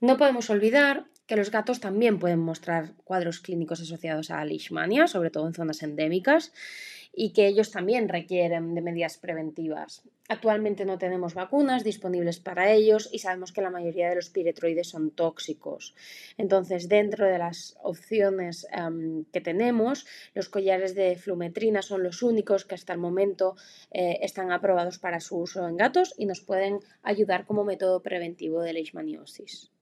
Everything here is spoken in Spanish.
No podemos olvidar que los gatos también pueden mostrar cuadros clínicos asociados a leishmania, sobre todo en zonas endémicas, y que ellos también requieren de medidas preventivas. Actualmente no tenemos vacunas disponibles para ellos y sabemos que la mayoría de los piretroides son tóxicos. Entonces, dentro de las opciones em, que tenemos, los collares de flumetrina son los únicos que hasta el momento eh, están aprobados para su uso en gatos y nos pueden ayudar como método preventivo de leishmaniosis.